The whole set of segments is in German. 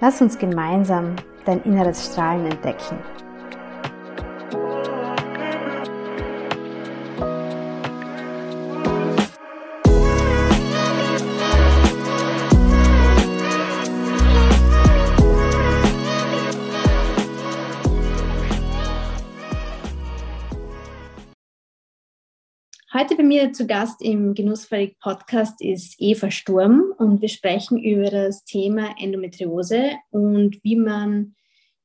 Lass uns gemeinsam dein inneres Strahlen entdecken. Heute bei mir zu Gast im Genussfähig Podcast ist Eva Sturm und wir sprechen über das Thema Endometriose und wie man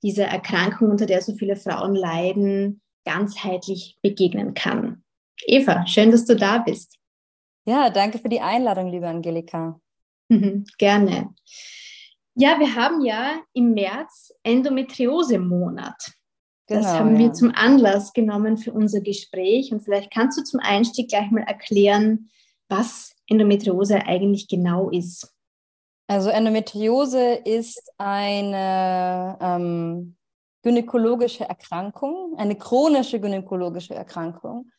dieser Erkrankung, unter der so viele Frauen leiden, ganzheitlich begegnen kann. Eva, schön, dass du da bist. Ja, danke für die Einladung, liebe Angelika. Mhm, gerne. Ja, wir haben ja im März Endometriose-Monat. Das genau, haben wir ja. zum Anlass genommen für unser Gespräch. Und vielleicht kannst du zum Einstieg gleich mal erklären, was Endometriose eigentlich genau ist. Also Endometriose ist eine ähm, gynäkologische Erkrankung, eine chronische gynäkologische Erkrankung,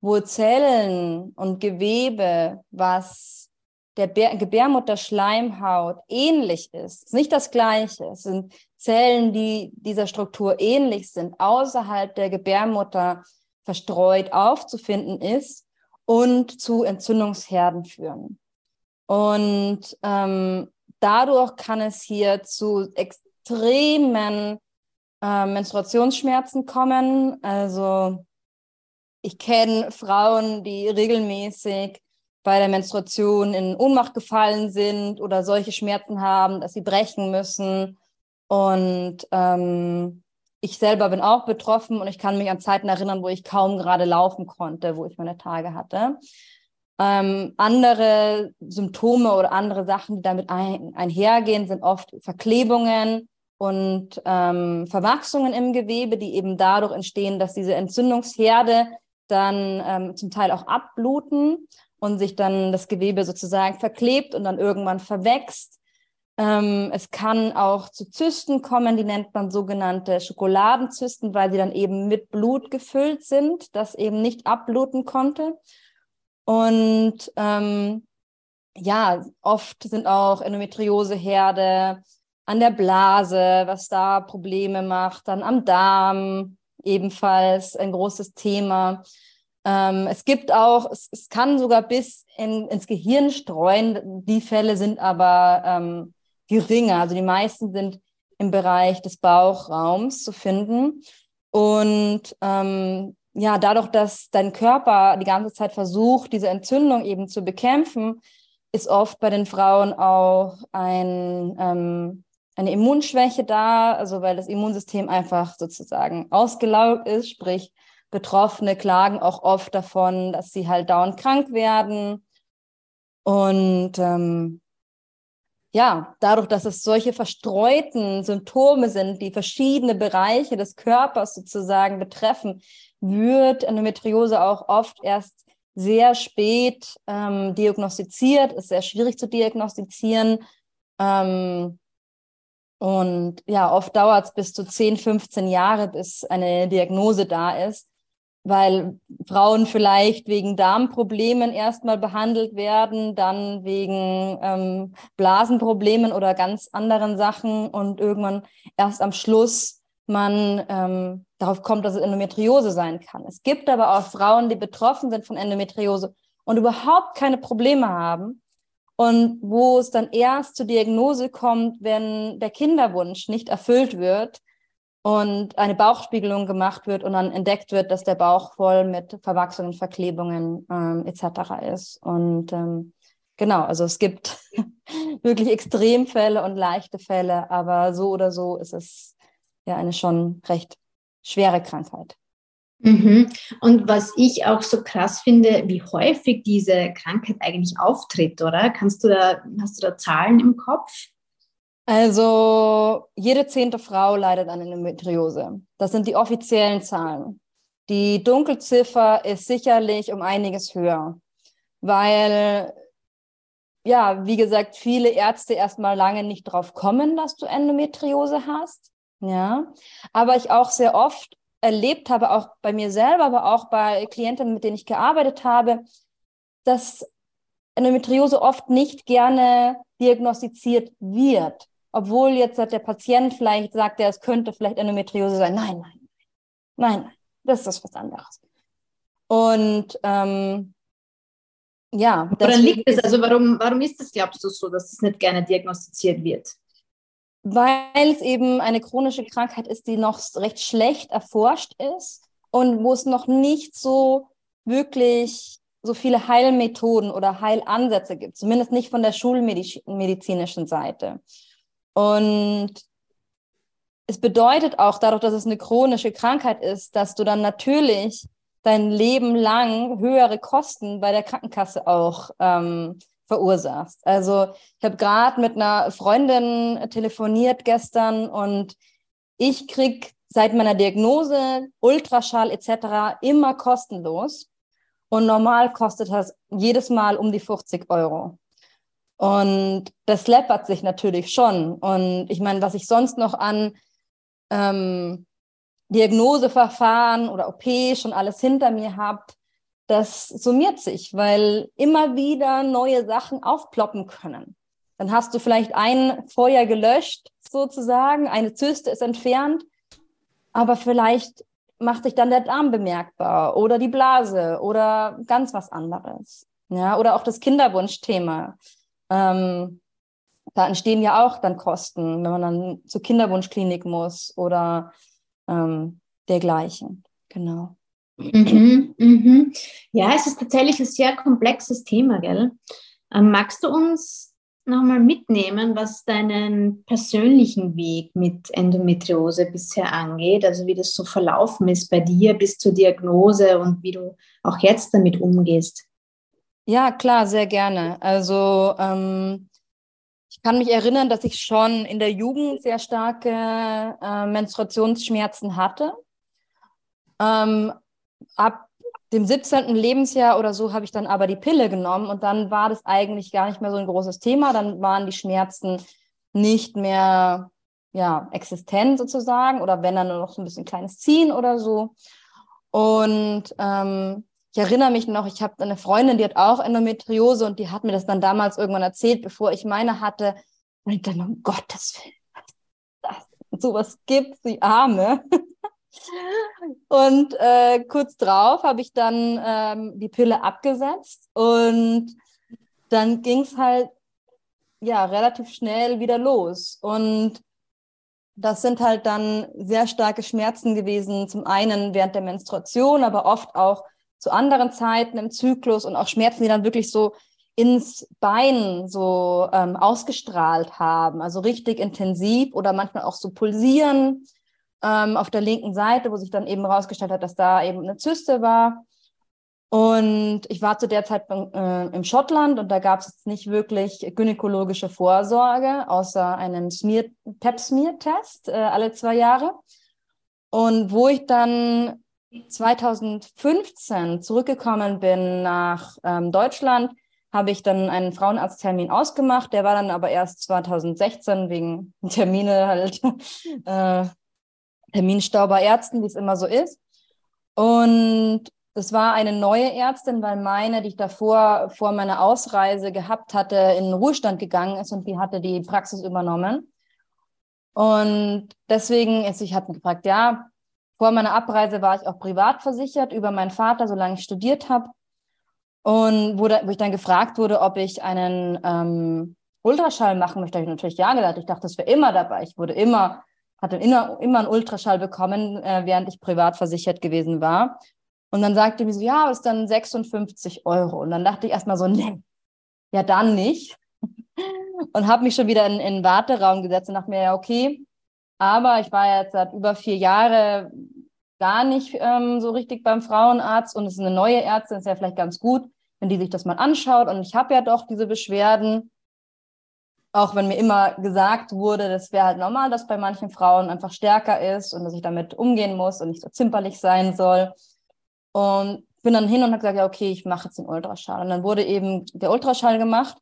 wo Zellen und Gewebe, was der Gebärmutterschleimhaut ähnlich ist, ist nicht das gleiche. Es sind Zellen, die dieser Struktur ähnlich sind, außerhalb der Gebärmutter verstreut aufzufinden ist und zu Entzündungsherden führen. Und ähm, dadurch kann es hier zu extremen äh, Menstruationsschmerzen kommen. Also ich kenne Frauen, die regelmäßig bei der Menstruation in Ohnmacht gefallen sind oder solche Schmerzen haben, dass sie brechen müssen. Und ähm, ich selber bin auch betroffen und ich kann mich an Zeiten erinnern, wo ich kaum gerade laufen konnte, wo ich meine Tage hatte. Ähm, andere Symptome oder andere Sachen, die damit ein, einhergehen, sind oft Verklebungen und ähm, Verwachsungen im Gewebe, die eben dadurch entstehen, dass diese Entzündungsherde dann ähm, zum Teil auch abbluten und sich dann das Gewebe sozusagen verklebt und dann irgendwann verwächst. Ähm, es kann auch zu Zysten kommen, die nennt man sogenannte Schokoladenzysten, weil sie dann eben mit Blut gefüllt sind, das eben nicht abbluten konnte. Und ähm, ja, oft sind auch Endometrioseherde an der Blase, was da Probleme macht, dann am Darm ebenfalls ein großes Thema. Ähm, es gibt auch, es, es kann sogar bis in, ins Gehirn streuen. Die Fälle sind aber ähm, geringer. Also die meisten sind im Bereich des Bauchraums zu finden. Und ähm, ja, dadurch, dass dein Körper die ganze Zeit versucht, diese Entzündung eben zu bekämpfen, ist oft bei den Frauen auch ein, ähm, eine Immunschwäche da, also weil das Immunsystem einfach sozusagen ausgelaugt ist, sprich Betroffene klagen auch oft davon, dass sie halt dauernd krank werden. Und ähm, ja, dadurch, dass es solche verstreuten Symptome sind, die verschiedene Bereiche des Körpers sozusagen betreffen, wird Endometriose auch oft erst sehr spät ähm, diagnostiziert, ist sehr schwierig zu diagnostizieren. Ähm, und ja, oft dauert es bis zu 10, 15 Jahre, bis eine Diagnose da ist weil Frauen vielleicht wegen Darmproblemen erstmal behandelt werden, dann wegen ähm, Blasenproblemen oder ganz anderen Sachen und irgendwann erst am Schluss man ähm, darauf kommt, dass es Endometriose sein kann. Es gibt aber auch Frauen, die betroffen sind von Endometriose und überhaupt keine Probleme haben und wo es dann erst zur Diagnose kommt, wenn der Kinderwunsch nicht erfüllt wird und eine Bauchspiegelung gemacht wird und dann entdeckt wird, dass der Bauch voll mit Verwachsungen, Verklebungen ähm, etc. ist. Und ähm, genau, also es gibt wirklich Extremfälle und leichte Fälle, aber so oder so ist es ja eine schon recht schwere Krankheit. Mhm. Und was ich auch so krass finde, wie häufig diese Krankheit eigentlich auftritt, oder? Kannst du da, hast du da Zahlen im Kopf? Also jede zehnte Frau leidet an Endometriose. Das sind die offiziellen Zahlen. Die Dunkelziffer ist sicherlich um einiges höher, weil, ja, wie gesagt, viele Ärzte erstmal lange nicht drauf kommen, dass du Endometriose hast. Ja, aber ich auch sehr oft erlebt habe, auch bei mir selber, aber auch bei Klienten, mit denen ich gearbeitet habe, dass Endometriose oft nicht gerne diagnostiziert wird. Obwohl jetzt der Patient vielleicht sagt, es könnte vielleicht Endometriose sein. Nein, nein, nein, nein, das ist was anderes. Und ähm, ja. Woran liegt es? Also warum, warum ist es, glaubst du, so, dass es nicht gerne diagnostiziert wird? weil es eben eine chronische Krankheit ist, die noch recht schlecht erforscht ist und wo es noch nicht so wirklich so viele Heilmethoden oder Heilansätze gibt, zumindest nicht von der schulmedizinischen Seite. Und es bedeutet auch dadurch, dass es eine chronische Krankheit ist, dass du dann natürlich dein Leben lang höhere Kosten bei der Krankenkasse auch ähm, verursachst. Also ich habe gerade mit einer Freundin telefoniert gestern und ich krieg seit meiner Diagnose Ultraschall etc. immer kostenlos und normal kostet das jedes Mal um die 50 Euro. Und das läppert sich natürlich schon. Und ich meine, was ich sonst noch an ähm, Diagnoseverfahren oder OP schon alles hinter mir habe, das summiert sich, weil immer wieder neue Sachen aufploppen können. Dann hast du vielleicht ein Feuer gelöscht, sozusagen, eine Zyste ist entfernt, aber vielleicht macht sich dann der Darm bemerkbar oder die Blase oder ganz was anderes. Ja, oder auch das Kinderwunschthema. Ähm, da entstehen ja auch dann Kosten, wenn man dann zur Kinderwunschklinik muss oder ähm, dergleichen. Genau. Mhm, mhm. Ja, es ist tatsächlich ein sehr komplexes Thema, gell? Ähm, magst du uns nochmal mitnehmen, was deinen persönlichen Weg mit Endometriose bisher angeht? Also wie das so verlaufen ist bei dir bis zur Diagnose und wie du auch jetzt damit umgehst? Ja, klar, sehr gerne. Also ähm, ich kann mich erinnern, dass ich schon in der Jugend sehr starke äh, Menstruationsschmerzen hatte. Ähm, ab dem 17. Lebensjahr oder so habe ich dann aber die Pille genommen und dann war das eigentlich gar nicht mehr so ein großes Thema. Dann waren die Schmerzen nicht mehr ja, existent sozusagen oder wenn dann nur noch so ein bisschen kleines Ziehen oder so. Und ähm, ich erinnere mich noch, ich habe eine Freundin, die hat auch Endometriose und die hat mir das dann damals irgendwann erzählt, bevor ich meine hatte. Und ich dachte, um Gottes Willen, was das, sowas gibt, die Arme. Und äh, kurz drauf habe ich dann ähm, die Pille abgesetzt und dann ging es halt ja relativ schnell wieder los. Und das sind halt dann sehr starke Schmerzen gewesen, zum einen während der Menstruation, aber oft auch zu anderen Zeiten im Zyklus und auch Schmerzen, die dann wirklich so ins Bein so ähm, ausgestrahlt haben, also richtig intensiv oder manchmal auch so pulsieren ähm, auf der linken Seite, wo sich dann eben herausgestellt hat, dass da eben eine Zyste war. Und ich war zu der Zeit äh, im Schottland und da gab es nicht wirklich gynäkologische Vorsorge, außer einen Smear, Pap-Smear-Test äh, alle zwei Jahre. Und wo ich dann 2015 zurückgekommen bin nach ähm, Deutschland, habe ich dann einen Frauenarzttermin ausgemacht. Der war dann aber erst 2016 wegen Termine halt äh, Terminstau bei Ärzten, wie es immer so ist. Und es war eine neue Ärztin, weil meine, die ich davor vor meiner Ausreise gehabt hatte, in den Ruhestand gegangen ist und die hatte die Praxis übernommen. Und deswegen ist, ich hatte gefragt, ja, vor meiner Abreise war ich auch privat versichert über meinen Vater, solange ich studiert habe. Und wo, da, wo ich dann gefragt wurde, ob ich einen ähm, Ultraschall machen möchte, habe ich natürlich ja gesagt. Ich dachte, das wäre immer dabei. Ich wurde immer, hatte immer, immer einen Ultraschall bekommen, äh, während ich privat versichert gewesen war. Und dann sagte mir so, ja, ist dann 56 Euro. Und dann dachte ich erstmal so, nee, ja dann nicht. Und habe mich schon wieder in, in den Warteraum gesetzt und dachte mir, ja, okay. Aber ich war jetzt seit über vier Jahren gar nicht ähm, so richtig beim Frauenarzt und es ist eine neue Ärztin, ist ja vielleicht ganz gut, wenn die sich das mal anschaut. Und ich habe ja doch diese Beschwerden, auch wenn mir immer gesagt wurde, das wäre halt normal, dass bei manchen Frauen einfach stärker ist und dass ich damit umgehen muss und nicht so zimperlich sein soll. Und bin dann hin und habe gesagt, ja, okay, ich mache jetzt den Ultraschall. Und dann wurde eben der Ultraschall gemacht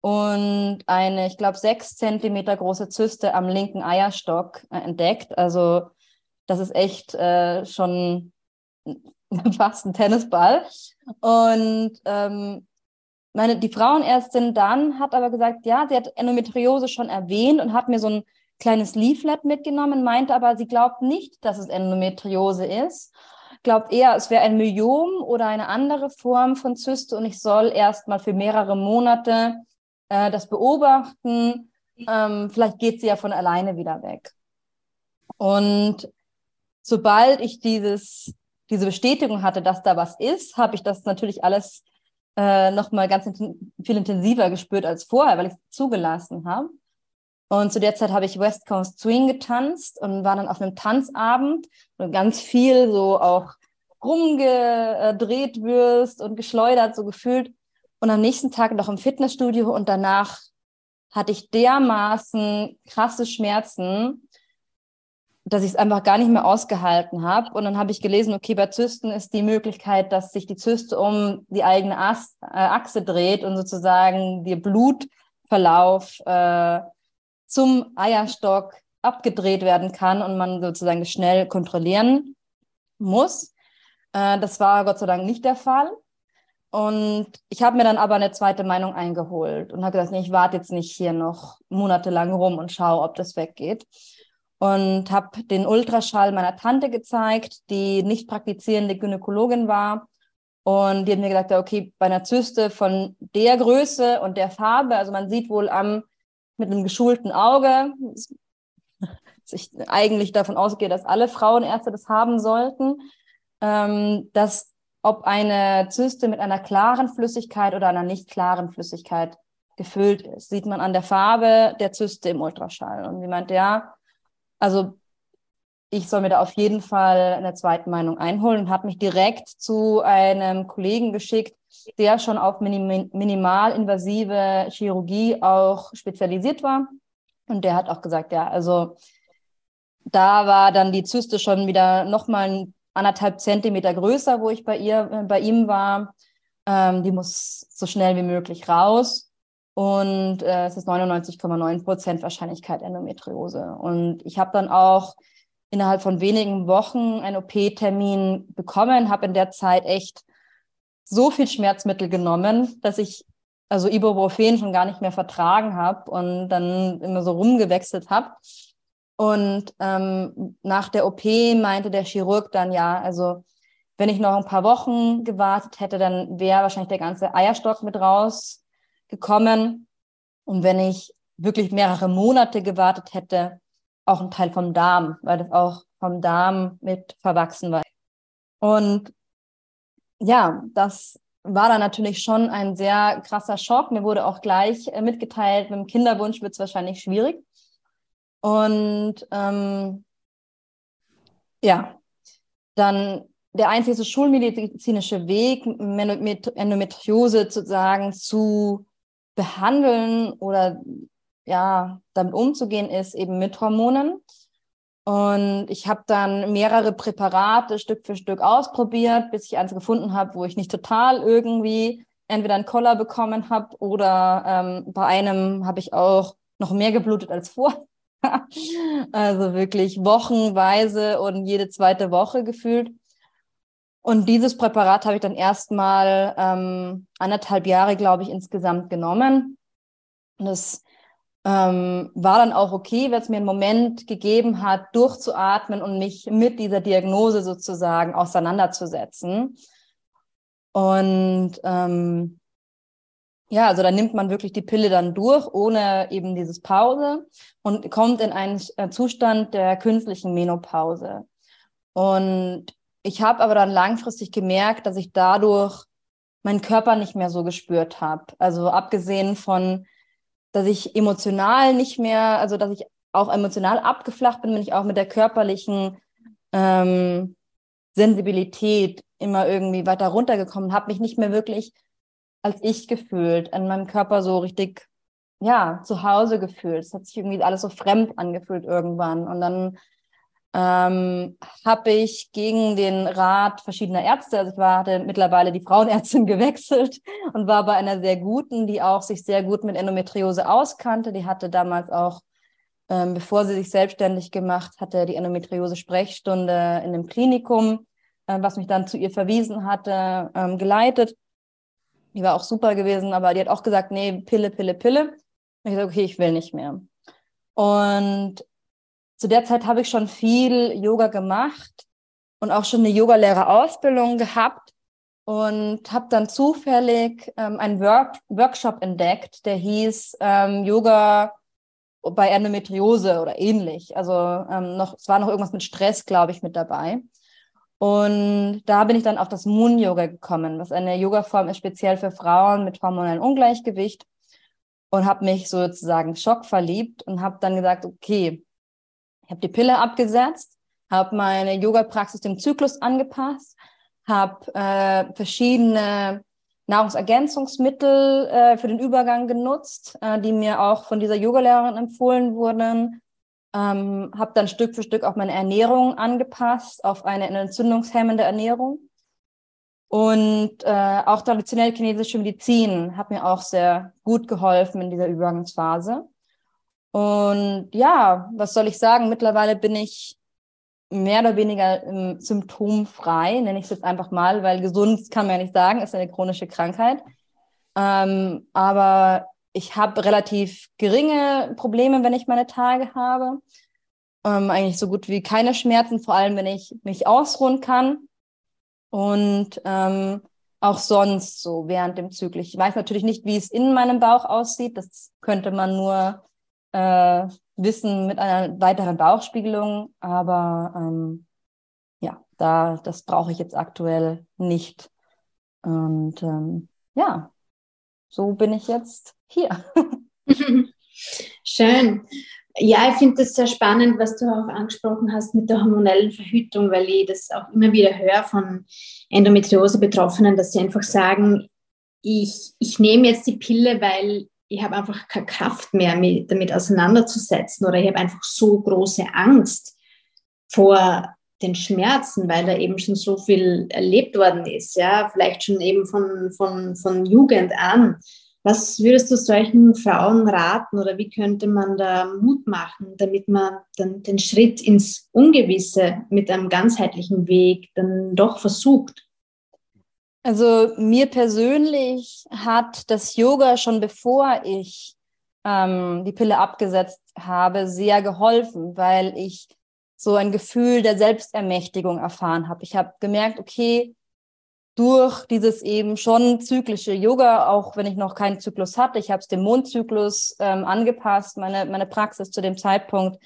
und eine, ich glaube, sechs Zentimeter große Zyste am linken Eierstock äh, entdeckt. Also das ist echt äh, schon fast ein Tennisball. Und ähm, meine, die Frauenärztin dann hat aber gesagt, ja, sie hat Endometriose schon erwähnt und hat mir so ein kleines Leaflet mitgenommen, meinte aber, sie glaubt nicht, dass es Endometriose ist glaubt eher, es wäre ein Myom oder eine andere Form von Zyste und ich soll erst mal für mehrere Monate äh, das beobachten. Ähm, vielleicht geht sie ja von alleine wieder weg. Und sobald ich dieses, diese Bestätigung hatte, dass da was ist, habe ich das natürlich alles äh, noch mal ganz in, viel intensiver gespürt als vorher, weil ich es zugelassen habe. Und zu der Zeit habe ich West Coast Swing getanzt und war dann auf einem Tanzabend und ganz viel so auch rumgedreht wirst und geschleudert, so gefühlt. Und am nächsten Tag noch im Fitnessstudio und danach hatte ich dermaßen krasse Schmerzen, dass ich es einfach gar nicht mehr ausgehalten habe. Und dann habe ich gelesen, okay, bei Zysten ist die Möglichkeit, dass sich die Zyste um die eigene As äh, Achse dreht und sozusagen der Blutverlauf äh, zum Eierstock abgedreht werden kann und man sozusagen schnell kontrollieren muss. Äh, das war Gott sei Dank nicht der Fall. Und ich habe mir dann aber eine zweite Meinung eingeholt und habe gesagt, nee, ich warte jetzt nicht hier noch monatelang rum und schaue, ob das weggeht. Und habe den Ultraschall meiner Tante gezeigt, die nicht praktizierende Gynäkologin war. Und die hat mir gesagt, okay, bei einer Zyste von der Größe und der Farbe, also man sieht wohl am mit einem geschulten Auge, dass ich eigentlich davon ausgehe, dass alle Frauenärzte das haben sollten, ähm, dass ob eine Zyste mit einer klaren Flüssigkeit oder einer nicht klaren Flüssigkeit gefüllt ist. Sieht man an der Farbe der Zyste im Ultraschall. Und sie meinte, ja, also ich soll mir da auf jeden Fall eine zweite Meinung einholen und habe mich direkt zu einem Kollegen geschickt, der schon auf minim minimalinvasive Chirurgie auch spezialisiert war. Und der hat auch gesagt, ja, also da war dann die Zyste schon wieder nochmal anderthalb Zentimeter größer, wo ich bei ihr, äh, bei ihm war. Ähm, die muss so schnell wie möglich raus. Und äh, es ist 99,9 Prozent Wahrscheinlichkeit Endometriose. Und ich habe dann auch innerhalb von wenigen Wochen einen OP-Termin bekommen, habe in der Zeit echt so viel Schmerzmittel genommen, dass ich also Ibuprofen schon gar nicht mehr vertragen habe und dann immer so rumgewechselt habe. Und ähm, nach der OP meinte der Chirurg dann ja, also wenn ich noch ein paar Wochen gewartet hätte, dann wäre wahrscheinlich der ganze Eierstock mit rausgekommen. Und wenn ich wirklich mehrere Monate gewartet hätte, auch ein Teil vom Darm, weil das auch vom Darm mit verwachsen war. Und ja, das war dann natürlich schon ein sehr krasser Schock. Mir wurde auch gleich äh, mitgeteilt, mit dem Kinderwunsch wird es wahrscheinlich schwierig. Und ähm, ja, dann der einzige schulmedizinische Weg, Endometriose sozusagen zu behandeln oder ja, damit umzugehen, ist eben mit Hormonen. Und ich habe dann mehrere Präparate Stück für Stück ausprobiert, bis ich eins gefunden habe, wo ich nicht total irgendwie entweder einen Koller bekommen habe oder ähm, bei einem habe ich auch noch mehr geblutet als vor. also wirklich wochenweise und jede zweite Woche gefühlt. Und dieses Präparat habe ich dann erstmal ähm, anderthalb Jahre, glaube ich, insgesamt genommen. Und das ähm, war dann auch okay, weil es mir einen Moment gegeben hat, durchzuatmen und mich mit dieser Diagnose sozusagen auseinanderzusetzen. Und ähm, ja, also da nimmt man wirklich die Pille dann durch, ohne eben dieses Pause und kommt in einen äh, Zustand der künstlichen Menopause. Und ich habe aber dann langfristig gemerkt, dass ich dadurch meinen Körper nicht mehr so gespürt habe. Also abgesehen von, dass ich emotional nicht mehr, also dass ich auch emotional abgeflacht bin, bin ich auch mit der körperlichen ähm, Sensibilität immer irgendwie weiter runtergekommen, habe mich nicht mehr wirklich als ich gefühlt, an meinem Körper so richtig, ja, zu Hause gefühlt. Es hat sich irgendwie alles so fremd angefühlt irgendwann. Und dann ähm, habe ich gegen den Rat verschiedener Ärzte, also ich war, hatte mittlerweile die Frauenärztin gewechselt und war bei einer sehr guten, die auch sich sehr gut mit Endometriose auskannte. Die hatte damals auch, ähm, bevor sie sich selbstständig gemacht hatte, die Endometriose-Sprechstunde in dem Klinikum, äh, was mich dann zu ihr verwiesen hatte, ähm, geleitet. Die war auch super gewesen, aber die hat auch gesagt, nee, Pille, Pille, Pille. Und ich gesagt, okay, ich will nicht mehr. Und zu der Zeit habe ich schon viel Yoga gemacht und auch schon eine Yogalehrerausbildung gehabt und habe dann zufällig ähm, einen Work Workshop entdeckt, der hieß ähm, Yoga bei Endometriose oder ähnlich. Also ähm, noch, es war noch irgendwas mit Stress, glaube ich, mit dabei. Und da bin ich dann auf das Moon Yoga gekommen, was eine Yoga-Form ist speziell für Frauen mit hormonellem Ungleichgewicht. Und habe mich sozusagen schockverliebt und habe dann gesagt, okay, ich habe die Pille abgesetzt, habe meine Yoga-Praxis dem Zyklus angepasst, habe äh, verschiedene Nahrungsergänzungsmittel äh, für den Übergang genutzt, äh, die mir auch von dieser Yogalehrerin empfohlen wurden ähm, habe dann Stück für Stück auch meine Ernährung angepasst auf eine entzündungshemmende Ernährung. Und äh, auch traditionell chinesische Medizin hat mir auch sehr gut geholfen in dieser Übergangsphase. Und ja, was soll ich sagen? Mittlerweile bin ich mehr oder weniger ähm, symptomfrei, nenne ich es jetzt einfach mal, weil gesund kann man ja nicht sagen, ist eine chronische Krankheit. Ähm, aber ich habe relativ geringe Probleme, wenn ich meine Tage habe. Ähm, eigentlich so gut wie keine Schmerzen, vor allem wenn ich mich ausruhen kann. Und ähm, auch sonst so während dem Zyklus. Ich weiß natürlich nicht, wie es in meinem Bauch aussieht. Das könnte man nur äh, wissen mit einer weiteren Bauchspiegelung. Aber ähm, ja, da, das brauche ich jetzt aktuell nicht. Und ähm, ja, so bin ich jetzt hier. Schön. Ja, ich finde das sehr spannend, was du auch angesprochen hast mit der hormonellen Verhütung, weil ich das auch immer wieder höre von Endometriose-Betroffenen, dass sie einfach sagen, ich, ich nehme jetzt die Pille, weil ich habe einfach keine Kraft mehr, mich damit auseinanderzusetzen oder ich habe einfach so große Angst vor den Schmerzen, weil da eben schon so viel erlebt worden ist, ja, vielleicht schon eben von, von, von Jugend an. Was würdest du solchen Frauen raten oder wie könnte man da Mut machen, damit man dann den Schritt ins Ungewisse mit einem ganzheitlichen Weg dann doch versucht? Also mir persönlich hat das Yoga schon bevor ich ähm, die Pille abgesetzt habe, sehr geholfen, weil ich so ein Gefühl der Selbstermächtigung erfahren habe. Ich habe gemerkt, okay, durch dieses eben schon zyklische Yoga, auch wenn ich noch keinen Zyklus hatte. Ich habe es dem Mondzyklus ähm, angepasst, meine, meine Praxis zu dem Zeitpunkt.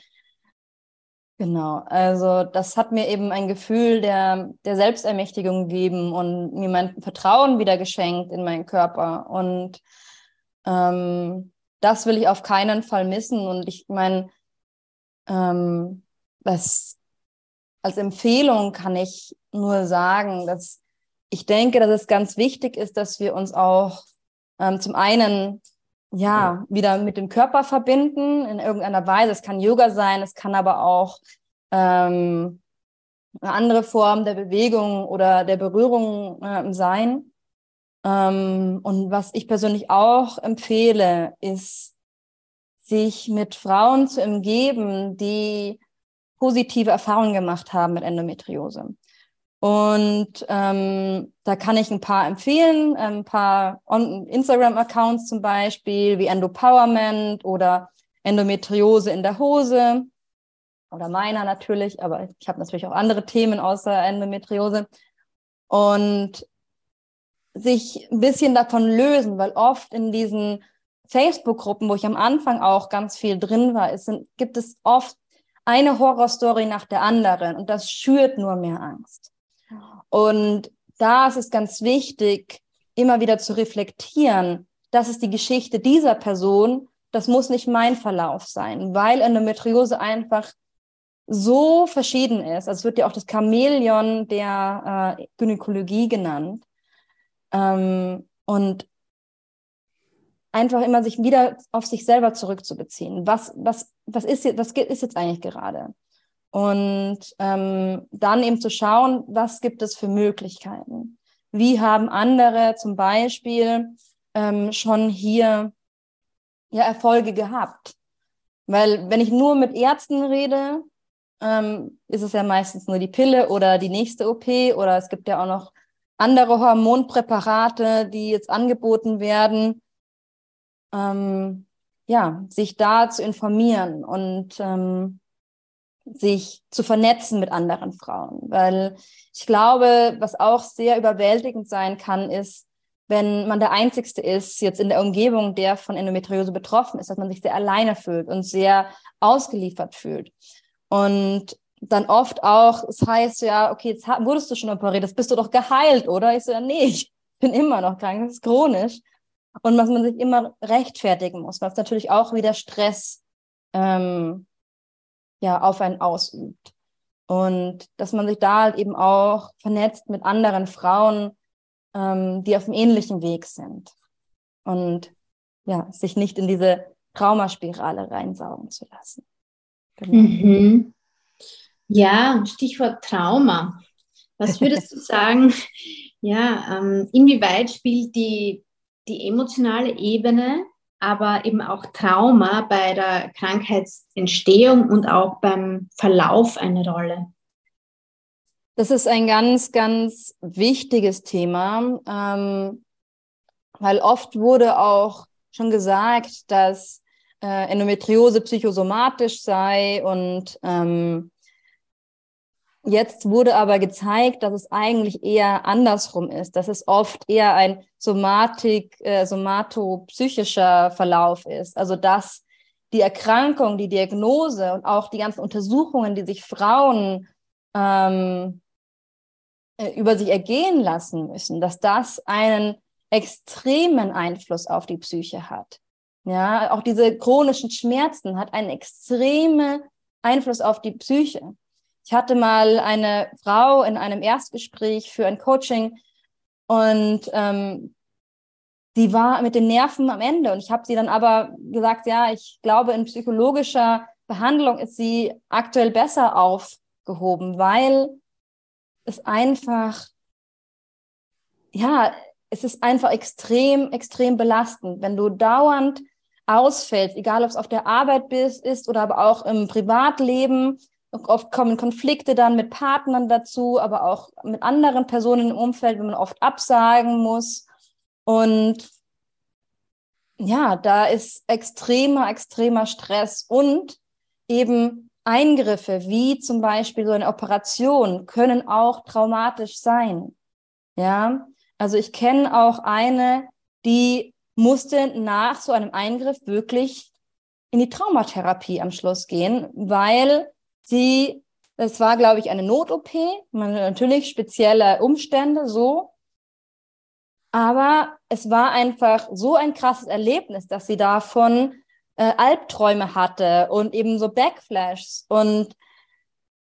Genau, also das hat mir eben ein Gefühl der, der Selbstermächtigung gegeben und mir mein Vertrauen wieder geschenkt in meinen Körper. Und ähm, das will ich auf keinen Fall missen. Und ich meine, ähm, was als Empfehlung kann ich nur sagen, dass ich denke, dass es ganz wichtig ist, dass wir uns auch ähm, zum einen ja wieder mit dem Körper verbinden in irgendeiner Weise. Es kann Yoga sein, es kann aber auch ähm, eine andere Form der Bewegung oder der Berührung äh, sein. Ähm, und was ich persönlich auch empfehle, ist, sich mit Frauen zu umgeben, die positive Erfahrungen gemacht haben mit Endometriose. Und ähm, da kann ich ein paar empfehlen, ein paar Instagram-Accounts zum Beispiel, wie Endopowerment oder Endometriose in der Hose oder meiner natürlich, aber ich habe natürlich auch andere Themen außer Endometriose. Und sich ein bisschen davon lösen, weil oft in diesen Facebook-Gruppen, wo ich am Anfang auch ganz viel drin war, ist, gibt es oft eine Horrorstory nach der anderen und das schürt nur mehr Angst. Und da ist es ganz wichtig, immer wieder zu reflektieren, das ist die Geschichte dieser Person, das muss nicht mein Verlauf sein, weil Endometriose einfach so verschieden ist. Also es wird ja auch das Chamäleon der äh, Gynäkologie genannt. Ähm, und einfach immer sich wieder auf sich selber zurückzubeziehen. Was, was, was, ist, was ist jetzt eigentlich gerade? Und ähm, dann eben zu schauen, was gibt es für Möglichkeiten? Wie haben andere zum Beispiel ähm, schon hier ja, Erfolge gehabt? Weil wenn ich nur mit Ärzten rede, ähm, ist es ja meistens nur die Pille oder die nächste OP oder es gibt ja auch noch andere Hormonpräparate, die jetzt angeboten werden ähm, ja, sich da zu informieren und ähm, sich zu vernetzen mit anderen Frauen. Weil ich glaube, was auch sehr überwältigend sein kann, ist, wenn man der Einzigste ist, jetzt in der Umgebung, der von Endometriose betroffen ist, dass man sich sehr alleine fühlt und sehr ausgeliefert fühlt. Und dann oft auch, es heißt ja, okay, jetzt wurdest du schon operiert, das bist du doch geheilt, oder? Ich so, ja, nee, ich bin immer noch krank, das ist chronisch und was man sich immer rechtfertigen muss, was natürlich auch wieder Stress ähm, ja, auf einen ausübt. Und dass man sich da halt eben auch vernetzt mit anderen Frauen, ähm, die auf einem ähnlichen Weg sind. Und ja, sich nicht in diese Traumaspirale reinsaugen zu lassen. Genau. Mhm. Ja, Stichwort Trauma. Was würdest du sagen, ja, ähm, inwieweit spielt die die emotionale Ebene, aber eben auch Trauma bei der Krankheitsentstehung und auch beim Verlauf eine Rolle? Das ist ein ganz, ganz wichtiges Thema, ähm, weil oft wurde auch schon gesagt, dass äh, Endometriose psychosomatisch sei und ähm, Jetzt wurde aber gezeigt, dass es eigentlich eher andersrum ist, dass es oft eher ein Somatik, äh, somatopsychischer Verlauf ist. Also dass die Erkrankung, die Diagnose und auch die ganzen Untersuchungen, die sich Frauen ähm, äh, über sich ergehen lassen müssen, dass das einen extremen Einfluss auf die Psyche hat. Ja, auch diese chronischen Schmerzen hat einen extremen Einfluss auf die Psyche. Ich hatte mal eine Frau in einem Erstgespräch für ein Coaching und ähm, die war mit den Nerven am Ende. Und ich habe sie dann aber gesagt, ja, ich glaube, in psychologischer Behandlung ist sie aktuell besser aufgehoben, weil es einfach, ja, es ist einfach extrem, extrem belastend, wenn du dauernd ausfällst, egal ob es auf der Arbeit bist, ist oder aber auch im Privatleben Oft kommen Konflikte dann mit Partnern dazu, aber auch mit anderen Personen im Umfeld, wenn man oft absagen muss. Und ja, da ist extremer, extremer Stress und eben Eingriffe, wie zum Beispiel so eine Operation, können auch traumatisch sein. Ja, also ich kenne auch eine, die musste nach so einem Eingriff wirklich in die Traumatherapie am Schluss gehen, weil Sie, das war, glaube ich, eine Not-OP, natürlich spezielle Umstände so. Aber es war einfach so ein krasses Erlebnis, dass sie davon äh, Albträume hatte und eben so Backflashes. Und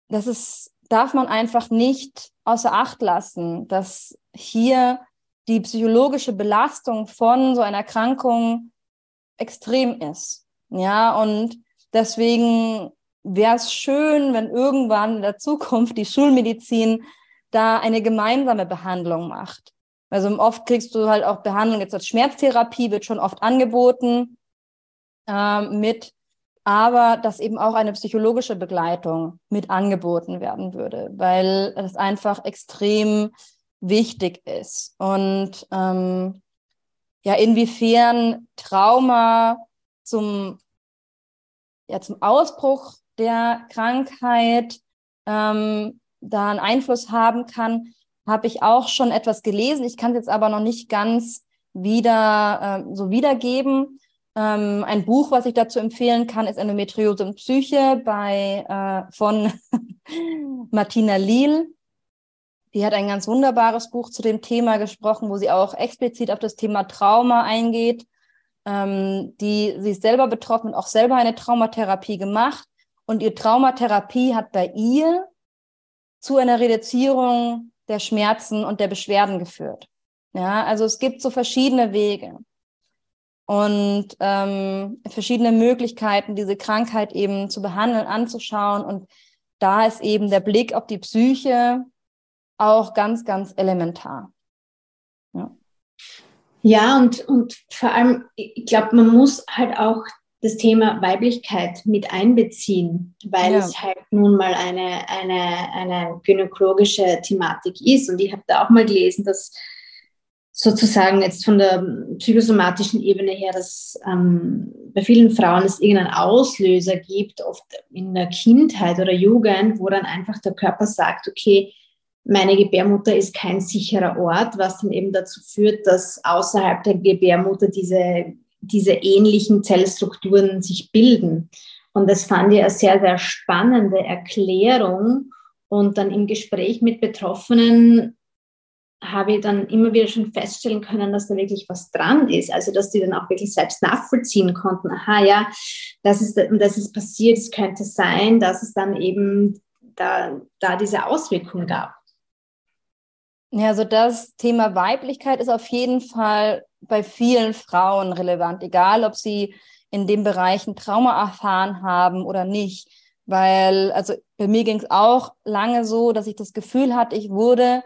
das ist, darf man einfach nicht außer Acht lassen, dass hier die psychologische Belastung von so einer Erkrankung extrem ist. Ja, und deswegen wäre es schön, wenn irgendwann in der Zukunft die Schulmedizin da eine gemeinsame Behandlung macht. Also oft kriegst du halt auch Behandlung, jetzt als Schmerztherapie wird schon oft angeboten ähm, mit, aber dass eben auch eine psychologische Begleitung mit angeboten werden würde, weil es einfach extrem wichtig ist. Und ähm, ja, inwiefern Trauma zum, ja, zum Ausbruch der Krankheit ähm, da einen Einfluss haben kann, habe ich auch schon etwas gelesen. Ich kann es jetzt aber noch nicht ganz wieder äh, so wiedergeben. Ähm, ein Buch, was ich dazu empfehlen kann, ist Endometriose und Psyche bei, äh, von Martina Liel. Die hat ein ganz wunderbares Buch zu dem Thema gesprochen, wo sie auch explizit auf das Thema Trauma eingeht. Ähm, die, sie ist selber betroffen und auch selber eine Traumatherapie gemacht. Und ihr Traumatherapie hat bei ihr zu einer Reduzierung der Schmerzen und der Beschwerden geführt. Ja, also es gibt so verschiedene Wege und ähm, verschiedene Möglichkeiten, diese Krankheit eben zu behandeln, anzuschauen. Und da ist eben der Blick auf die Psyche auch ganz, ganz elementar. Ja, ja und, und vor allem, ich glaube, man muss halt auch das Thema Weiblichkeit mit einbeziehen, weil ja. es halt nun mal eine, eine, eine gynäkologische Thematik ist. Und ich habe da auch mal gelesen, dass sozusagen jetzt von der psychosomatischen Ebene her, dass ähm, bei vielen Frauen es irgendeinen Auslöser gibt, oft in der Kindheit oder Jugend, wo dann einfach der Körper sagt, okay, meine Gebärmutter ist kein sicherer Ort, was dann eben dazu führt, dass außerhalb der Gebärmutter diese, diese ähnlichen Zellstrukturen sich bilden. Und das fand ich eine sehr, sehr spannende Erklärung. Und dann im Gespräch mit Betroffenen habe ich dann immer wieder schon feststellen können, dass da wirklich was dran ist. Also, dass die dann auch wirklich selbst nachvollziehen konnten. Aha, ja, das ist, das ist passiert, es könnte sein, dass es dann eben da, da diese Auswirkung gab. Ja, also das Thema Weiblichkeit ist auf jeden Fall bei vielen Frauen relevant, egal ob sie in dem Bereich ein Trauma erfahren haben oder nicht. Weil, also bei mir ging es auch lange so, dass ich das Gefühl hatte, ich wurde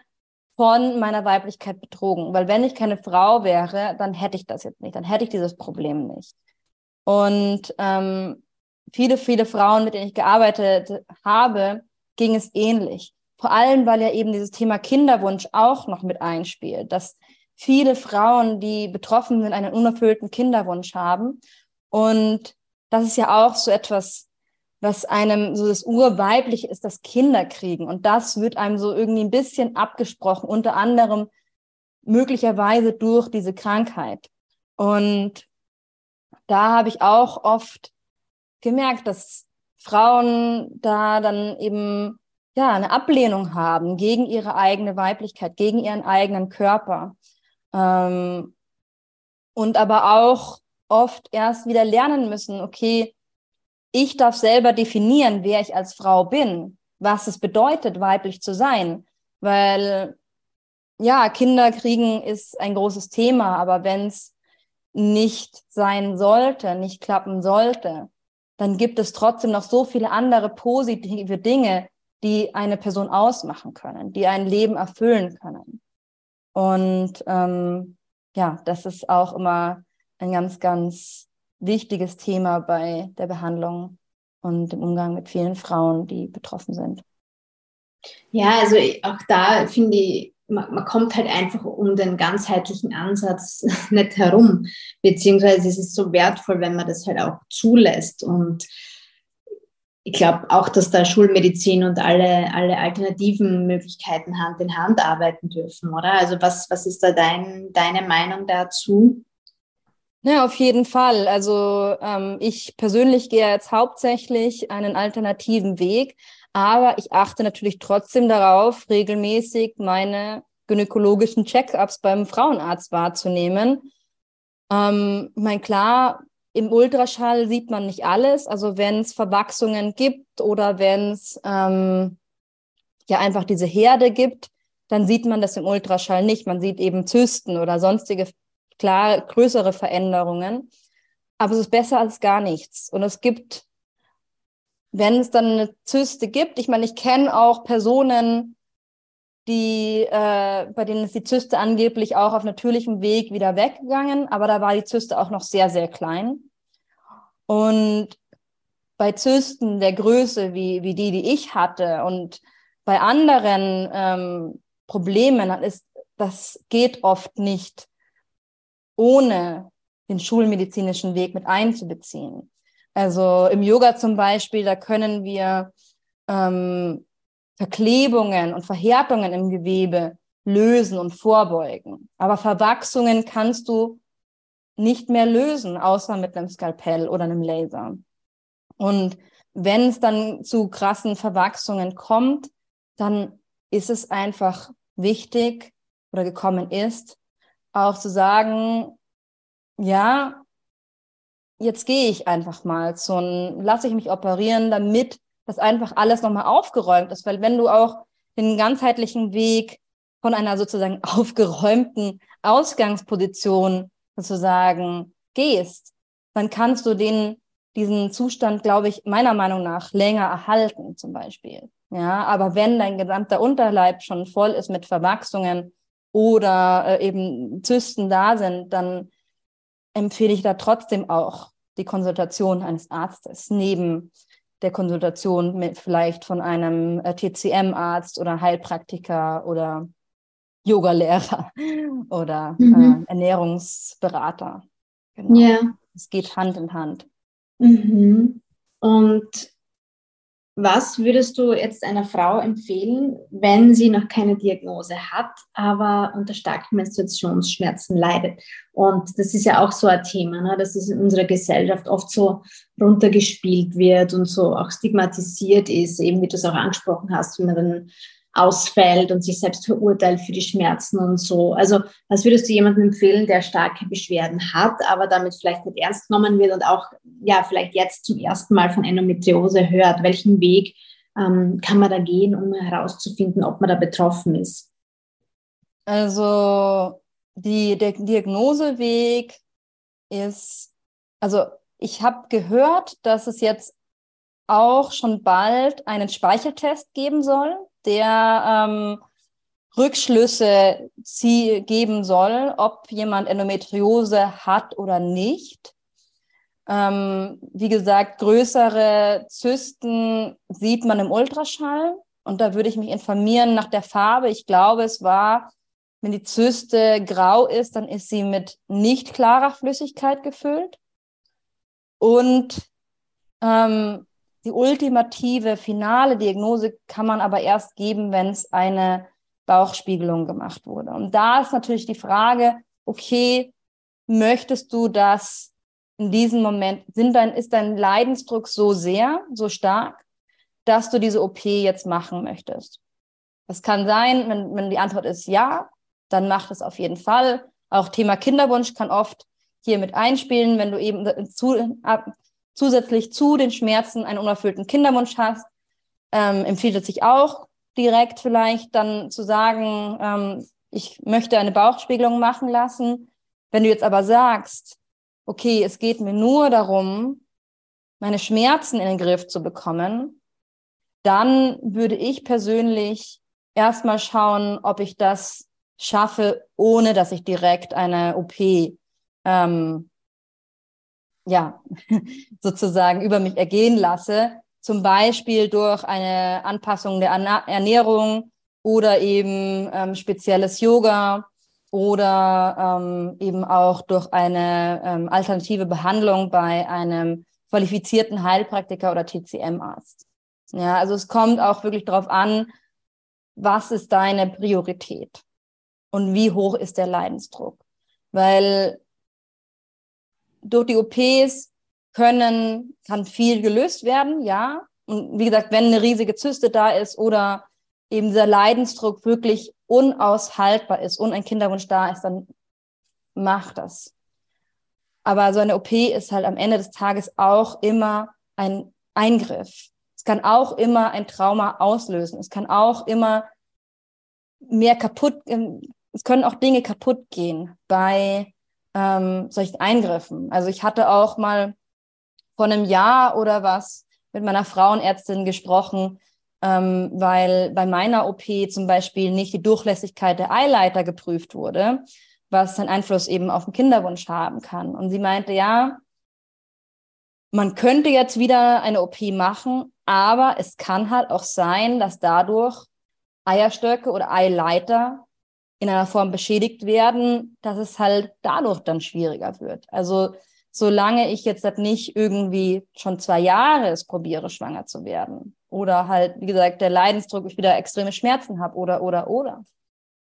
von meiner Weiblichkeit betrogen. Weil wenn ich keine Frau wäre, dann hätte ich das jetzt nicht, dann hätte ich dieses Problem nicht. Und ähm, viele, viele Frauen, mit denen ich gearbeitet habe, ging es ähnlich. Vor allem, weil ja eben dieses Thema Kinderwunsch auch noch mit einspielt, dass viele Frauen, die betroffen sind, einen unerfüllten Kinderwunsch haben. Und das ist ja auch so etwas was einem so das Urweibliche ist, das Kinder kriegen. Und das wird einem so irgendwie ein bisschen abgesprochen, unter anderem möglicherweise durch diese Krankheit. Und da habe ich auch oft gemerkt, dass Frauen da dann eben ja eine Ablehnung haben gegen ihre eigene Weiblichkeit, gegen ihren eigenen Körper. Ähm, und aber auch oft erst wieder lernen müssen, okay, ich darf selber definieren, wer ich als Frau bin, was es bedeutet, weiblich zu sein. Weil, ja, Kinder kriegen ist ein großes Thema, aber wenn es nicht sein sollte, nicht klappen sollte, dann gibt es trotzdem noch so viele andere positive Dinge, die eine Person ausmachen können, die ein Leben erfüllen können. Und ähm, ja, das ist auch immer ein ganz, ganz wichtiges Thema bei der Behandlung und dem Umgang mit vielen Frauen, die betroffen sind. Ja, also auch da finde ich, man, man, kommt halt einfach um den ganzheitlichen Ansatz nicht herum, beziehungsweise es ist so wertvoll, wenn man das halt auch zulässt. Und ich glaube auch, dass da Schulmedizin und alle, alle alternativen Möglichkeiten Hand in Hand arbeiten dürfen, oder? Also was, was ist da dein, deine Meinung dazu? Ja, auf jeden Fall. Also ähm, ich persönlich gehe jetzt hauptsächlich einen alternativen Weg, aber ich achte natürlich trotzdem darauf, regelmäßig meine gynäkologischen Check-ups beim Frauenarzt wahrzunehmen. Ähm, mein klar, im Ultraschall sieht man nicht alles. Also wenn es Verwachsungen gibt oder wenn es ähm, ja einfach diese Herde gibt, dann sieht man das im Ultraschall nicht. Man sieht eben Zysten oder sonstige klar größere Veränderungen. Aber es ist besser als gar nichts. Und es gibt, wenn es dann eine Zyste gibt, ich meine, ich kenne auch Personen, die, äh, bei denen ist die Zyste angeblich auch auf natürlichem Weg wieder weggegangen, aber da war die Zyste auch noch sehr, sehr klein. Und bei Zysten der Größe wie, wie die, die ich hatte und bei anderen ähm, Problemen, ist, das geht oft nicht ohne den schulmedizinischen Weg mit einzubeziehen. Also im Yoga zum Beispiel, da können wir ähm, Verklebungen und Verhärtungen im Gewebe lösen und vorbeugen. Aber Verwachsungen kannst du nicht mehr lösen, außer mit einem Skalpell oder einem Laser. Und wenn es dann zu krassen Verwachsungen kommt, dann ist es einfach wichtig oder gekommen ist, auch zu sagen, ja, jetzt gehe ich einfach mal zu einem, lasse ich mich operieren, damit das einfach alles nochmal aufgeräumt ist. Weil wenn du auch den ganzheitlichen Weg von einer sozusagen aufgeräumten Ausgangsposition sozusagen gehst, dann kannst du den, diesen Zustand, glaube ich, meiner Meinung nach länger erhalten, zum Beispiel. Ja, aber wenn dein gesamter Unterleib schon voll ist mit Verwachsungen oder äh, eben Zysten da sind, dann empfehle ich da trotzdem auch die Konsultation eines Arztes neben der Konsultation mit vielleicht von einem äh, TCM-Arzt oder Heilpraktiker oder Yogalehrer oder mhm. äh, Ernährungsberater. Genau. Ja. Es geht Hand in Hand. Mhm. Und was würdest du jetzt einer Frau empfehlen, wenn sie noch keine Diagnose hat, aber unter starken Menstruationsschmerzen leidet? Und das ist ja auch so ein Thema, ne, dass es in unserer Gesellschaft oft so runtergespielt wird und so auch stigmatisiert ist, eben wie du es auch angesprochen hast, wie man dann ausfällt und sich selbst verurteilt für die Schmerzen und so. Also was würdest du jemandem empfehlen, der starke Beschwerden hat, aber damit vielleicht nicht ernst genommen wird und auch ja vielleicht jetzt zum ersten Mal von Endometriose hört? Welchen Weg ähm, kann man da gehen, um herauszufinden, ob man da betroffen ist? Also die, der Diagnoseweg ist, also ich habe gehört, dass es jetzt auch schon bald einen Speicheltest geben soll der ähm, Rückschlüsse sie geben soll, ob jemand Endometriose hat oder nicht. Ähm, wie gesagt, größere Zysten sieht man im Ultraschall. Und da würde ich mich informieren nach der Farbe. Ich glaube, es war, wenn die Zyste grau ist, dann ist sie mit nicht klarer Flüssigkeit gefüllt. Und ähm, die ultimative, finale Diagnose kann man aber erst geben, wenn es eine Bauchspiegelung gemacht wurde. Und da ist natürlich die Frage, okay, möchtest du das in diesem Moment, sind dein, ist dein Leidensdruck so sehr, so stark, dass du diese OP jetzt machen möchtest? Das kann sein, wenn, wenn die Antwort ist ja, dann mach es auf jeden Fall. Auch Thema Kinderwunsch kann oft hier mit einspielen, wenn du eben zu, zusätzlich zu den Schmerzen einen unerfüllten Kinderwunsch hast, ähm, empfiehlt es sich auch direkt vielleicht dann zu sagen, ähm, ich möchte eine Bauchspiegelung machen lassen. Wenn du jetzt aber sagst, okay, es geht mir nur darum, meine Schmerzen in den Griff zu bekommen, dann würde ich persönlich erstmal schauen, ob ich das schaffe, ohne dass ich direkt eine OP ähm, ja, sozusagen über mich ergehen lasse, zum Beispiel durch eine Anpassung der Ernährung oder eben ähm, spezielles Yoga oder ähm, eben auch durch eine ähm, alternative Behandlung bei einem qualifizierten Heilpraktiker oder TCM-Arzt. Ja, also es kommt auch wirklich darauf an, was ist deine Priorität und wie hoch ist der Leidensdruck. Weil durch die OPs können, kann viel gelöst werden, ja. Und wie gesagt, wenn eine riesige Zyste da ist oder eben dieser Leidensdruck wirklich unaushaltbar ist und ein Kinderwunsch da ist, dann mach das. Aber so eine OP ist halt am Ende des Tages auch immer ein Eingriff. Es kann auch immer ein Trauma auslösen. Es kann auch immer mehr kaputt, ähm, es können auch Dinge kaputt gehen bei ähm, solchen Eingriffen. Also ich hatte auch mal vor einem Jahr oder was mit meiner Frauenärztin gesprochen, ähm, weil bei meiner OP zum Beispiel nicht die Durchlässigkeit der Eileiter geprüft wurde, was einen Einfluss eben auf den Kinderwunsch haben kann. Und sie meinte, ja, man könnte jetzt wieder eine OP machen, aber es kann halt auch sein, dass dadurch Eierstöcke oder Eileiter in einer Form beschädigt werden, dass es halt dadurch dann schwieriger wird. Also solange ich jetzt halt nicht irgendwie schon zwei Jahre es probiere, schwanger zu werden oder halt, wie gesagt, der Leidensdruck, ich wieder extreme Schmerzen habe oder, oder, oder,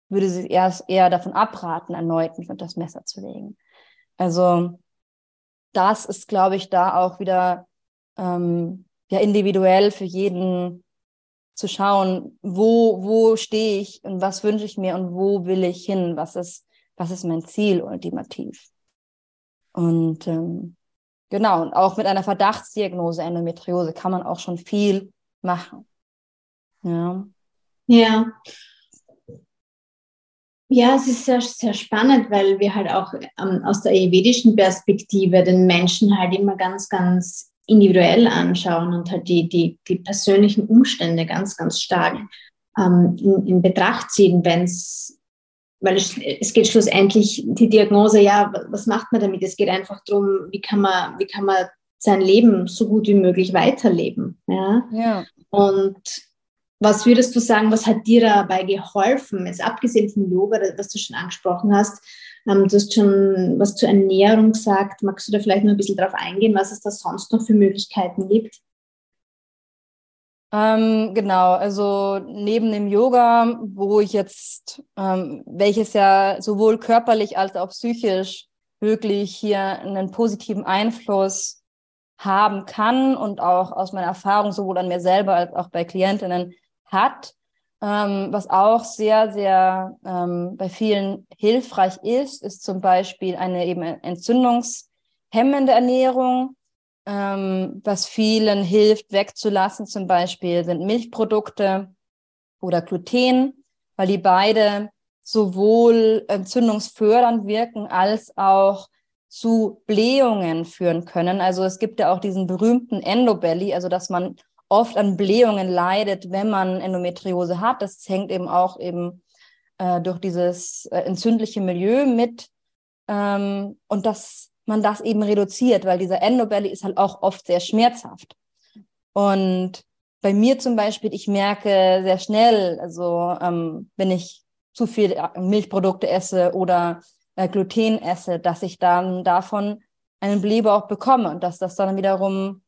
würde sie erst eher davon abraten, erneut mich unter das Messer zu legen. Also das ist, glaube ich, da auch wieder ähm, ja individuell für jeden zu schauen, wo, wo stehe ich und was wünsche ich mir und wo will ich hin, was ist, was ist mein Ziel ultimativ. Und ähm, genau, und auch mit einer Verdachtsdiagnose Endometriose kann man auch schon viel machen. Ja. Ja. Ja, es ist sehr, sehr spannend, weil wir halt auch ähm, aus der ayurvedischen Perspektive den Menschen halt immer ganz, ganz individuell anschauen und halt die, die, die persönlichen Umstände ganz, ganz stark ähm, in, in Betracht ziehen, wenn es, weil es, es geht schlussendlich die Diagnose, ja, was macht man damit? Es geht einfach darum, wie kann man, wie kann man sein Leben so gut wie möglich weiterleben. Ja. ja. Und was würdest du sagen, was hat dir dabei geholfen, jetzt abgesehen vom Yoga, was du schon angesprochen hast? Ähm, du hast schon was zur Ernährung gesagt. Magst du da vielleicht noch ein bisschen drauf eingehen, was es da sonst noch für Möglichkeiten gibt? Ähm, genau, also neben dem Yoga, wo ich jetzt, ähm, welches ja sowohl körperlich als auch psychisch wirklich hier einen positiven Einfluss haben kann und auch aus meiner Erfahrung sowohl an mir selber als auch bei Klientinnen hat. Ähm, was auch sehr, sehr ähm, bei vielen hilfreich ist, ist zum Beispiel eine eben entzündungshemmende Ernährung. Ähm, was vielen hilft, wegzulassen, zum Beispiel sind Milchprodukte oder Gluten, weil die beide sowohl entzündungsfördernd wirken als auch zu Blähungen führen können. Also es gibt ja auch diesen berühmten Endobelly, also dass man oft an Blähungen leidet, wenn man Endometriose hat. Das hängt eben auch eben äh, durch dieses äh, entzündliche Milieu mit ähm, und dass man das eben reduziert, weil dieser Endobelly ist halt auch oft sehr schmerzhaft. Und bei mir zum Beispiel, ich merke sehr schnell, also ähm, wenn ich zu viel äh, Milchprodukte esse oder äh, Gluten esse, dass ich dann davon einen Blähbauch bekomme und dass das dann wiederum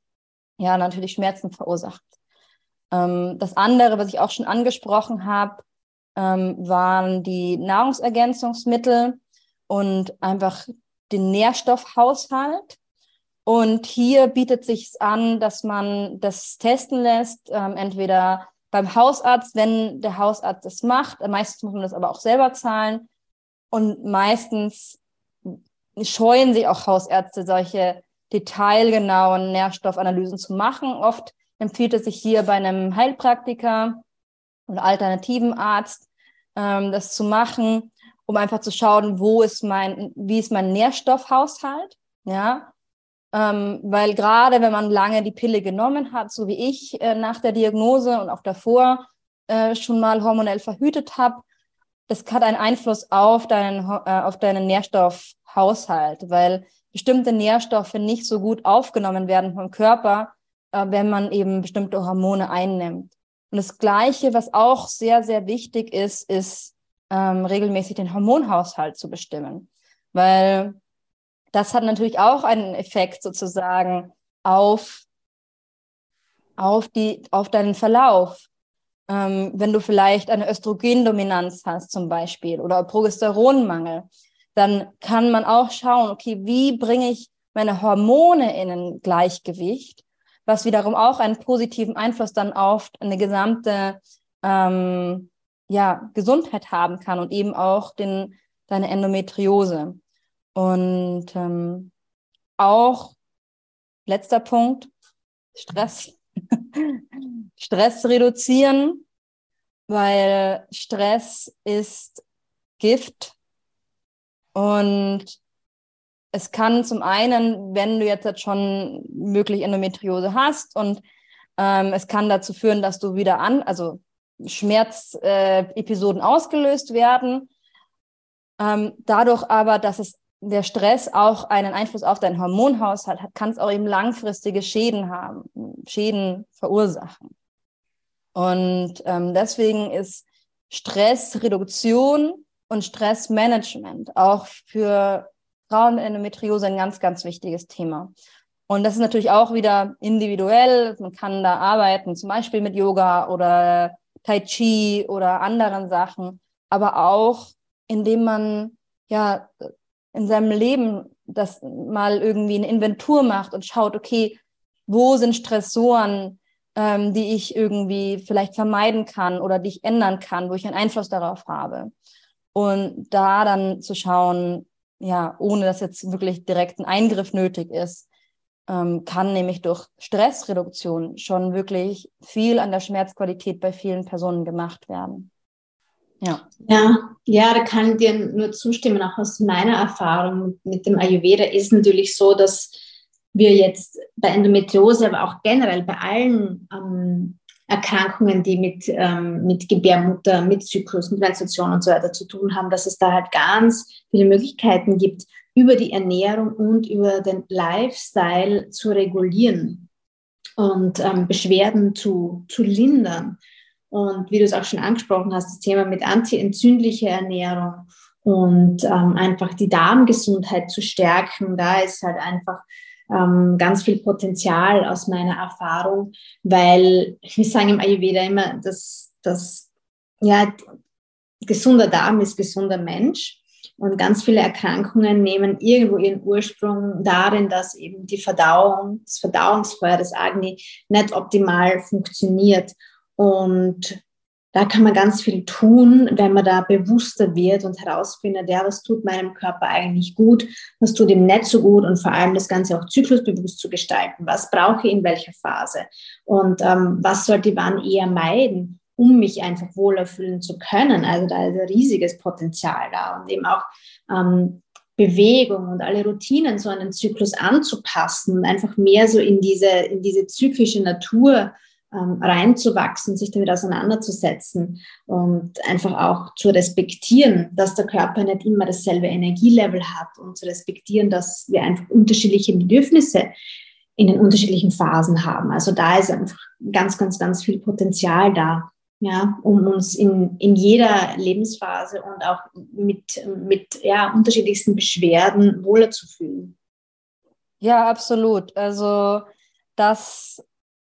ja natürlich Schmerzen verursacht. Ähm, das andere, was ich auch schon angesprochen habe, ähm, waren die Nahrungsergänzungsmittel und einfach den Nährstoffhaushalt. Und hier bietet sich an, dass man das testen lässt, ähm, entweder beim Hausarzt, wenn der Hausarzt es macht. Meistens muss man das aber auch selber zahlen. Und meistens scheuen sich auch Hausärzte, solche detailgenauen Nährstoffanalysen zu machen. Oft empfiehlt es sich hier bei einem Heilpraktiker oder alternativen Arzt, ähm, das zu machen, um einfach zu schauen, wo ist mein, wie ist mein Nährstoffhaushalt, ja, ähm, weil gerade wenn man lange die Pille genommen hat, so wie ich äh, nach der Diagnose und auch davor äh, schon mal hormonell verhütet habe, das hat einen Einfluss auf deinen, äh, auf deinen Nährstoffhaushalt, weil bestimmte Nährstoffe nicht so gut aufgenommen werden vom Körper, äh, wenn man eben bestimmte Hormone einnimmt. Und das Gleiche, was auch sehr, sehr wichtig ist, ist ähm, regelmäßig den Hormonhaushalt zu bestimmen. Weil das hat natürlich auch einen Effekt sozusagen auf, auf, die, auf deinen Verlauf. Ähm, wenn du vielleicht eine Östrogendominanz hast zum Beispiel oder Progesteronmangel, dann kann man auch schauen, okay, wie bringe ich meine Hormone in ein Gleichgewicht, was wiederum auch einen positiven Einfluss dann auf eine gesamte ähm, ja, Gesundheit haben kann und eben auch den, deine Endometriose. Und ähm, auch letzter Punkt, Stress. Stress reduzieren, weil Stress ist Gift und es kann zum einen, wenn du jetzt schon möglich Endometriose hast und ähm, es kann dazu führen, dass du wieder an, also Schmerzepisoden äh, ausgelöst werden. Ähm, dadurch aber, dass es der Stress auch einen Einfluss auf deinen Hormonhaushalt hat, kann es auch eben langfristige Schäden haben, Schäden verursachen. Und ähm, deswegen ist Stressreduktion und Stressmanagement auch für Frauen Endometriose ein ganz, ganz wichtiges Thema. Und das ist natürlich auch wieder individuell. Man kann da arbeiten, zum Beispiel mit Yoga oder Tai Chi oder anderen Sachen. aber auch indem man ja in seinem Leben das mal irgendwie eine Inventur macht und schaut, okay, wo sind Stressoren, ähm, die ich irgendwie vielleicht vermeiden kann oder die ich ändern kann, wo ich einen Einfluss darauf habe. Und da dann zu schauen, ja, ohne dass jetzt wirklich direkt ein Eingriff nötig ist, ähm, kann nämlich durch Stressreduktion schon wirklich viel an der Schmerzqualität bei vielen Personen gemacht werden. Ja. ja, ja, da kann ich dir nur zustimmen. Auch aus meiner Erfahrung mit dem Ayurveda ist natürlich so, dass wir jetzt bei Endometriose, aber auch generell bei allen ähm, Erkrankungen, die mit, ähm, mit Gebärmutter, mit Zyklus, mit Menstruation und so weiter zu tun haben, dass es da halt ganz viele Möglichkeiten gibt, über die Ernährung und über den Lifestyle zu regulieren und ähm, Beschwerden zu, zu lindern. Und wie du es auch schon angesprochen hast, das Thema mit antientzündlicher Ernährung und ähm, einfach die Darmgesundheit zu stärken, da ist halt einfach ähm, ganz viel Potenzial aus meiner Erfahrung, weil wir sagen im Ayurveda immer, dass, dass ja, gesunder Darm ist gesunder Mensch. Und ganz viele Erkrankungen nehmen irgendwo ihren Ursprung darin, dass eben die Verdauung, das Verdauungsfeuer des Agni nicht optimal funktioniert. Und da kann man ganz viel tun, wenn man da bewusster wird und herausfindet, ja, was tut meinem Körper eigentlich gut, was tut ihm nicht so gut und vor allem das Ganze auch zyklusbewusst zu gestalten. Was brauche ich in welcher Phase und ähm, was sollte ich wann eher meiden, um mich einfach wohler fühlen zu können. Also da ist ein riesiges Potenzial da und eben auch ähm, Bewegung und alle Routinen so den Zyklus anzupassen und einfach mehr so in diese, in diese zyklische Natur ähm, reinzuwachsen, sich damit auseinanderzusetzen und einfach auch zu respektieren, dass der Körper nicht immer dasselbe Energielevel hat und zu respektieren, dass wir einfach unterschiedliche Bedürfnisse in den unterschiedlichen Phasen haben. Also da ist einfach ganz, ganz, ganz viel Potenzial da, ja, um uns in, in jeder Lebensphase und auch mit, mit ja, unterschiedlichsten Beschwerden wohler zu fühlen. Ja, absolut. Also das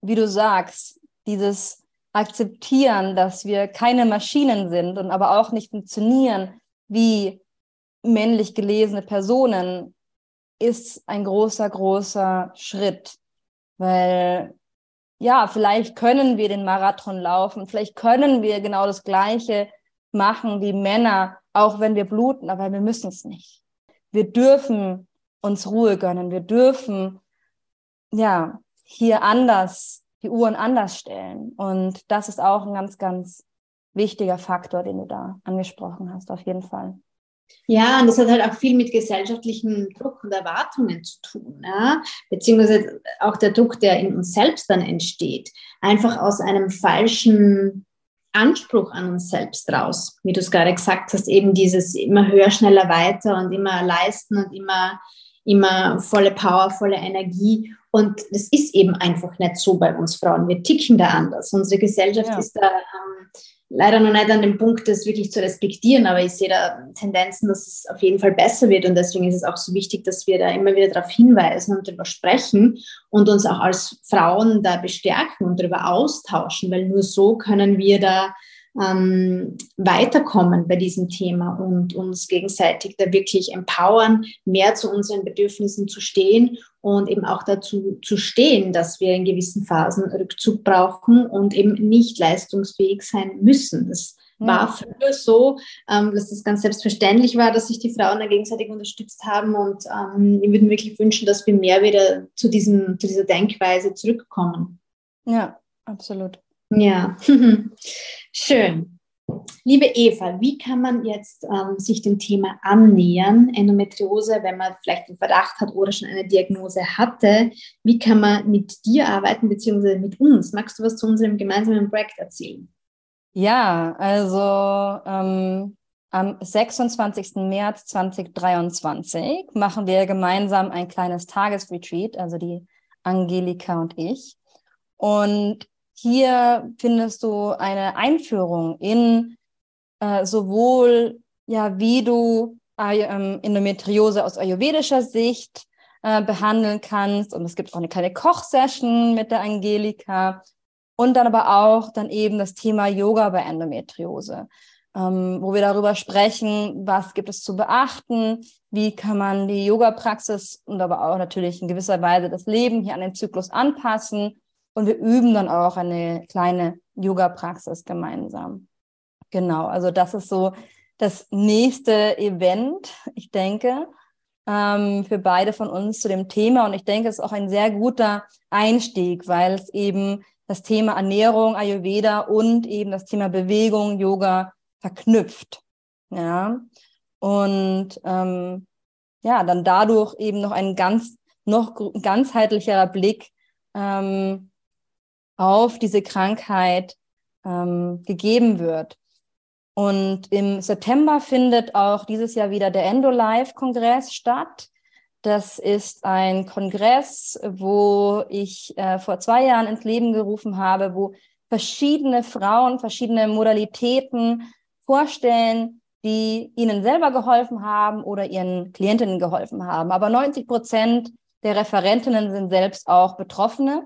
wie du sagst, dieses Akzeptieren, dass wir keine Maschinen sind und aber auch nicht funktionieren wie männlich gelesene Personen, ist ein großer, großer Schritt. Weil ja, vielleicht können wir den Marathon laufen, vielleicht können wir genau das Gleiche machen wie Männer, auch wenn wir bluten, aber wir müssen es nicht. Wir dürfen uns Ruhe gönnen, wir dürfen ja hier anders, die Uhren anders stellen. Und das ist auch ein ganz, ganz wichtiger Faktor, den du da angesprochen hast, auf jeden Fall. Ja, und das hat halt auch viel mit gesellschaftlichem Druck und Erwartungen zu tun, ja? beziehungsweise auch der Druck, der in uns selbst dann entsteht, einfach aus einem falschen Anspruch an uns selbst raus, wie du es gerade gesagt hast, eben dieses immer höher, schneller, weiter und immer leisten und immer, immer volle Power, volle Energie und das ist eben einfach nicht so bei uns Frauen. Wir ticken da anders. Unsere Gesellschaft ja. ist da ähm, leider noch nicht an dem Punkt, das wirklich zu respektieren, aber ich sehe da Tendenzen, dass es auf jeden Fall besser wird. Und deswegen ist es auch so wichtig, dass wir da immer wieder darauf hinweisen und darüber sprechen und uns auch als Frauen da bestärken und darüber austauschen, weil nur so können wir da ähm, weiterkommen bei diesem Thema und uns gegenseitig da wirklich empowern, mehr zu unseren Bedürfnissen zu stehen und eben auch dazu zu stehen, dass wir in gewissen Phasen Rückzug brauchen und eben nicht leistungsfähig sein müssen. Das war früher so, ähm, dass das ganz selbstverständlich war, dass sich die Frauen da gegenseitig unterstützt haben und ähm, ich würde mir wirklich wünschen, dass wir mehr wieder zu, diesem, zu dieser Denkweise zurückkommen. Ja, absolut. Ja, schön. Liebe Eva, wie kann man jetzt ähm, sich dem Thema annähern, Endometriose, wenn man vielleicht einen Verdacht hat oder schon eine Diagnose hatte? Wie kann man mit dir arbeiten, beziehungsweise mit uns? Magst du was zu unserem gemeinsamen Projekt erzählen? Ja, also ähm, am 26. März 2023 machen wir gemeinsam ein kleines Tagesretreat, also die Angelika und ich. Und hier findest du eine Einführung in äh, sowohl, ja, wie du äh, Endometriose aus ayurvedischer Sicht äh, behandeln kannst. Und es gibt auch eine kleine Kochsession mit der Angelika. Und dann aber auch dann eben das Thema Yoga bei Endometriose. ähm, wo wir darüber sprechen, was gibt es zu beachten, wie kann man die Yoga-Praxis und aber auch natürlich in gewisser Weise das Leben hier an den Zyklus anpassen. Und wir üben dann auch eine kleine Yoga-Praxis gemeinsam. Genau, also das ist so das nächste Event, ich denke, ähm, für beide von uns zu dem Thema. Und ich denke, es ist auch ein sehr guter Einstieg, weil es eben das Thema Ernährung, Ayurveda und eben das Thema Bewegung, Yoga verknüpft. Ja. Und ähm, ja, dann dadurch eben noch ein ganz, noch ganzheitlicherer Blick ähm, auf diese Krankheit ähm, gegeben wird. Und im September findet auch dieses Jahr wieder der Endo-Live-Kongress statt. Das ist ein Kongress, wo ich äh, vor zwei Jahren ins Leben gerufen habe, wo verschiedene Frauen, verschiedene Modalitäten vorstellen, die ihnen selber geholfen haben oder ihren Klientinnen geholfen haben. Aber 90 Prozent der Referentinnen sind selbst auch Betroffene.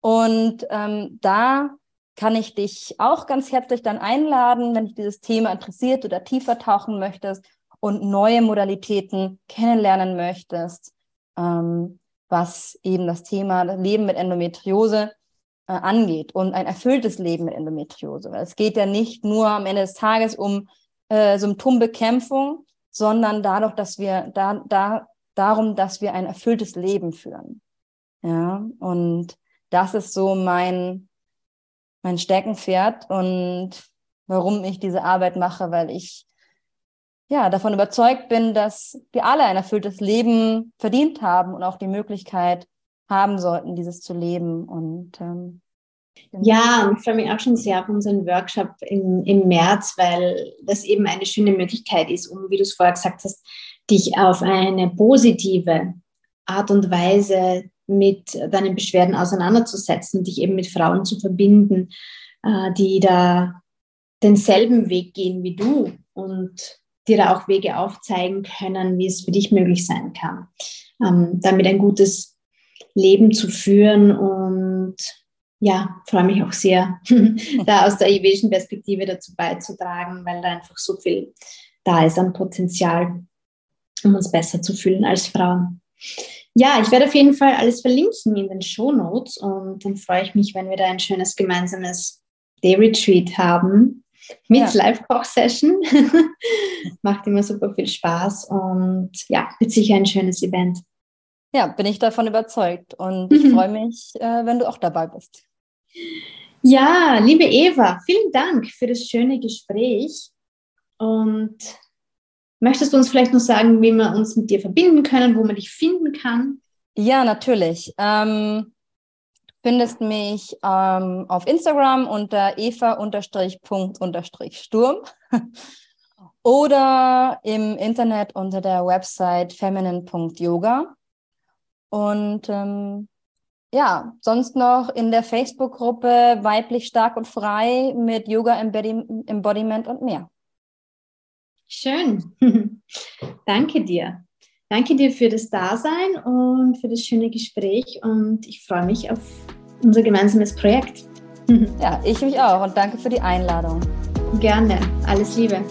Und ähm, da kann ich dich auch ganz herzlich dann einladen, wenn dich dieses Thema interessiert oder tiefer tauchen möchtest und neue Modalitäten kennenlernen möchtest, ähm, was eben das Thema Leben mit Endometriose äh, angeht und ein erfülltes Leben mit Endometriose. Weil es geht ja nicht nur am Ende des Tages um äh, Symptombekämpfung, sondern dadurch, dass wir da, da darum, dass wir ein erfülltes Leben führen. Ja, und das ist so mein mein Steckenpferd und warum ich diese Arbeit mache, weil ich ja davon überzeugt bin, dass wir alle ein erfülltes Leben verdient haben und auch die Möglichkeit haben sollten, dieses zu leben. Und ähm, genau. ja, und ich freue mich auch schon sehr auf unseren Workshop im, im März, weil das eben eine schöne Möglichkeit ist, um, wie du es vorher gesagt hast, dich auf eine positive Art und Weise mit deinen Beschwerden auseinanderzusetzen, dich eben mit Frauen zu verbinden, äh, die da denselben Weg gehen wie du und dir da auch Wege aufzeigen können, wie es für dich möglich sein kann, ähm, damit ein gutes Leben zu führen und ja, freue mich auch sehr, da aus der ayurvedischen Perspektive dazu beizutragen, weil da einfach so viel da ist an Potenzial, um uns besser zu fühlen als Frauen. Ja, ich werde auf jeden Fall alles verlinken in den Show Notes und dann freue ich mich, wenn wir da ein schönes gemeinsames Day Retreat haben mit ja. Live-Koch-Session. Macht immer super viel Spaß und ja, wird sicher ein schönes Event. Ja, bin ich davon überzeugt und ich freue mich, äh, wenn du auch dabei bist. Ja, liebe Eva, vielen Dank für das schöne Gespräch und Möchtest du uns vielleicht noch sagen, wie wir uns mit dir verbinden können, wo man dich finden kann? Ja, natürlich. Ähm, findest mich ähm, auf Instagram unter eva-punkt-sturm oder im Internet unter der Website feminine.yoga. Und ähm, ja, sonst noch in der Facebook-Gruppe Weiblich Stark und Frei mit Yoga Embodiment und mehr. Schön. Danke dir. Danke dir für das Dasein und für das schöne Gespräch und ich freue mich auf unser gemeinsames Projekt. ja, ich mich auch und danke für die Einladung. Gerne. Alles Liebe.